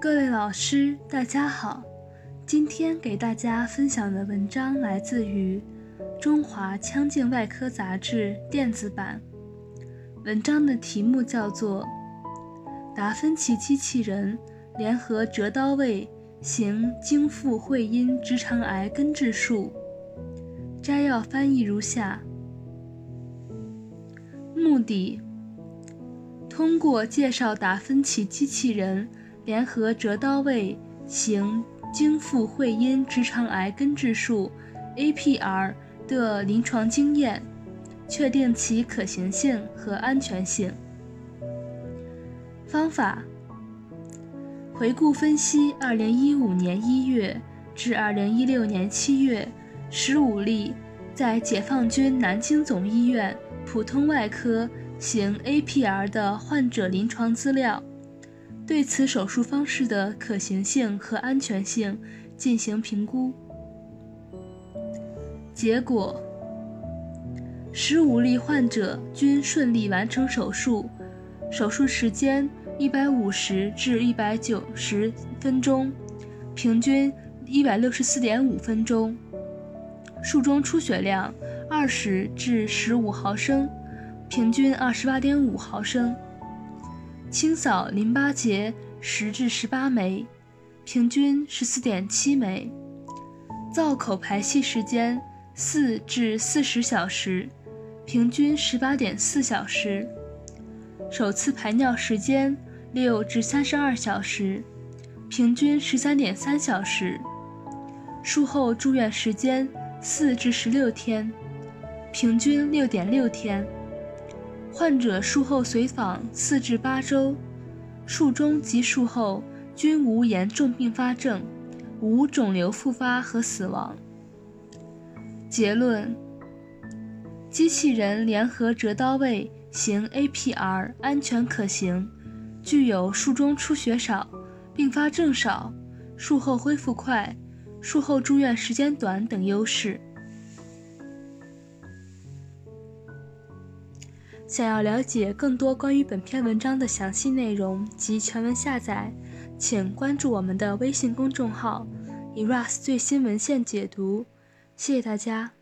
各位老师，大家好。今天给大家分享的文章来自于《中华腔镜外科杂志》电子版。文章的题目叫做《达芬奇机器人联合折刀位行经腹会阴直肠癌根治术》。摘要翻译如下：目的，通过介绍达芬奇机器人。联合折刀位行经腹会阴直肠癌根治术 （APR） 的临床经验，确定其可行性和安全性。方法：回顾分析2015年1月至2016年7月15例在解放军南京总医院普通外科行 APR 的患者临床资料。对此手术方式的可行性和安全性进行评估。结果：十五例患者均顺利完成手术，手术时间一百五十至一百九十分钟，平均一百六十四点五分钟。术中出血量二十至十五毫升，平均二十八点五毫升。清扫淋巴结十至十八枚，平均十四点七枚。造口排气时间四至四十小时，平均十八点四小时。首次排尿时间六至三十二小时，平均十三点三小时。术后住院时间四至十六天，平均六点六天。患者术后随访四至八周，术中及术后均无严重并发症，无肿瘤复发和死亡。结论：机器人联合折刀位行 APR 安全可行，具有术中出血少、并发症少、术后恢复快、术后住院时间短等优势。想要了解更多关于本篇文章的详细内容及全文下载，请关注我们的微信公众号 “eras 最新文献解读”。谢谢大家。